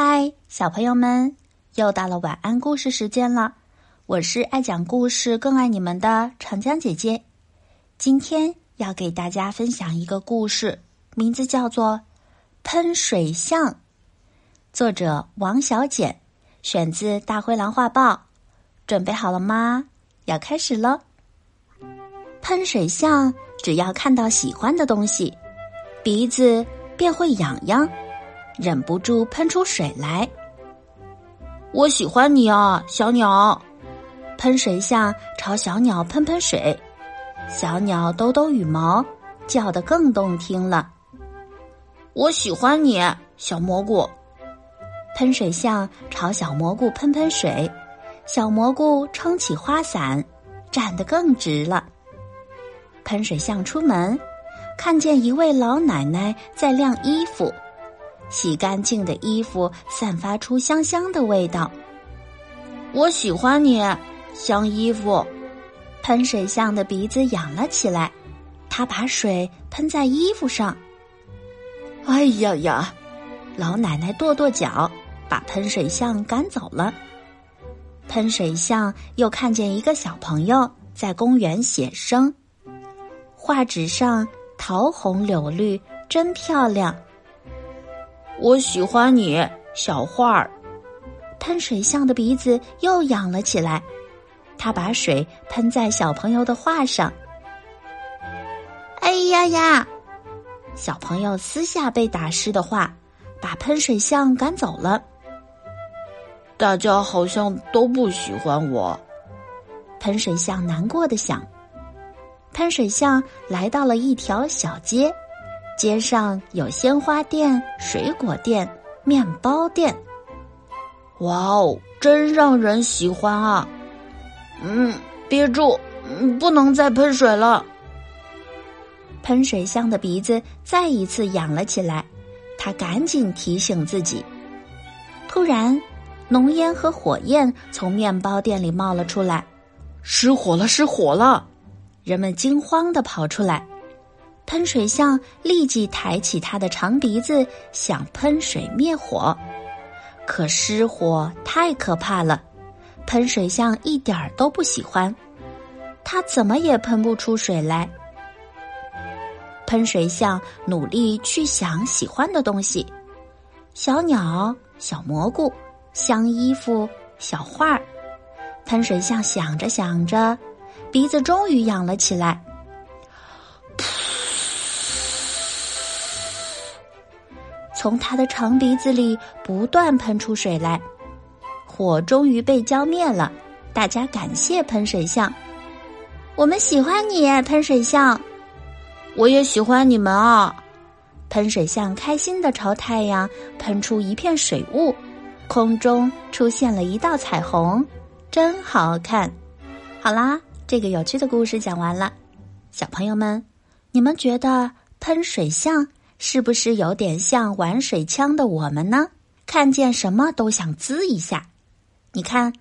嗨，小朋友们，又到了晚安故事时间了。我是爱讲故事、更爱你们的长江姐姐。今天要给大家分享一个故事，名字叫做《喷水象》，作者王小简，选自《大灰狼画报》。准备好了吗？要开始了。喷水象只要看到喜欢的东西，鼻子便会痒痒。忍不住喷出水来。我喜欢你啊，小鸟！喷水象朝小鸟喷喷水，小鸟抖抖羽毛，叫得更动听了。我喜欢你，小蘑菇！喷水象朝小蘑菇喷喷水，小蘑菇撑起花伞，站得更直了。喷水象出门，看见一位老奶奶在晾衣服。洗干净的衣服散发出香香的味道。我喜欢你，香衣服。喷水象的鼻子痒了起来，他把水喷在衣服上。哎呀呀！老奶奶跺跺脚，把喷水象赶走了。喷水象又看见一个小朋友在公园写生，画纸上桃红柳绿，真漂亮。我喜欢你，小画儿。喷水象的鼻子又痒了起来，他把水喷在小朋友的画上。哎呀呀！小朋友撕下被打湿的画，把喷水象赶走了。大家好像都不喜欢我。喷水象难过的想。喷水象来到了一条小街。街上有鲜花店、水果店、面包店。哇哦，真让人喜欢啊！嗯，憋住，嗯，不能再喷水了。喷水象的鼻子再一次痒了起来，他赶紧提醒自己。突然，浓烟和火焰从面包店里冒了出来，失火了！失火了！人们惊慌的跑出来。喷水象立即抬起它的长鼻子，想喷水灭火，可失火太可怕了，喷水象一点儿都不喜欢，它怎么也喷不出水来。喷水象努力去想喜欢的东西：小鸟、小蘑菇、香衣服、小画儿。喷水象想着想着，鼻子终于痒了起来。从他的长鼻子里不断喷出水来，火终于被浇灭了。大家感谢喷水象，我们喜欢你，喷水象。我也喜欢你们啊！喷水象开心的朝太阳喷出一片水雾，空中出现了一道彩虹，真好看。好啦，这个有趣的故事讲完了，小朋友们，你们觉得喷水象？是不是有点像玩水枪的我们呢？看见什么都想滋一下。你看，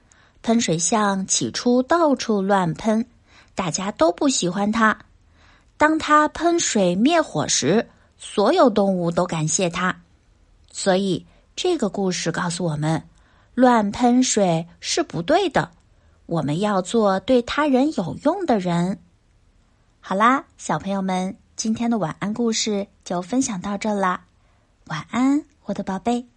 喷水象起初到处乱喷，大家都不喜欢它。当它喷水灭火时，所有动物都感谢它。所以，这个故事告诉我们，乱喷水是不对的。我们要做对他人有用的人。好啦，小朋友们。今天的晚安故事就分享到这啦，晚安，我的宝贝。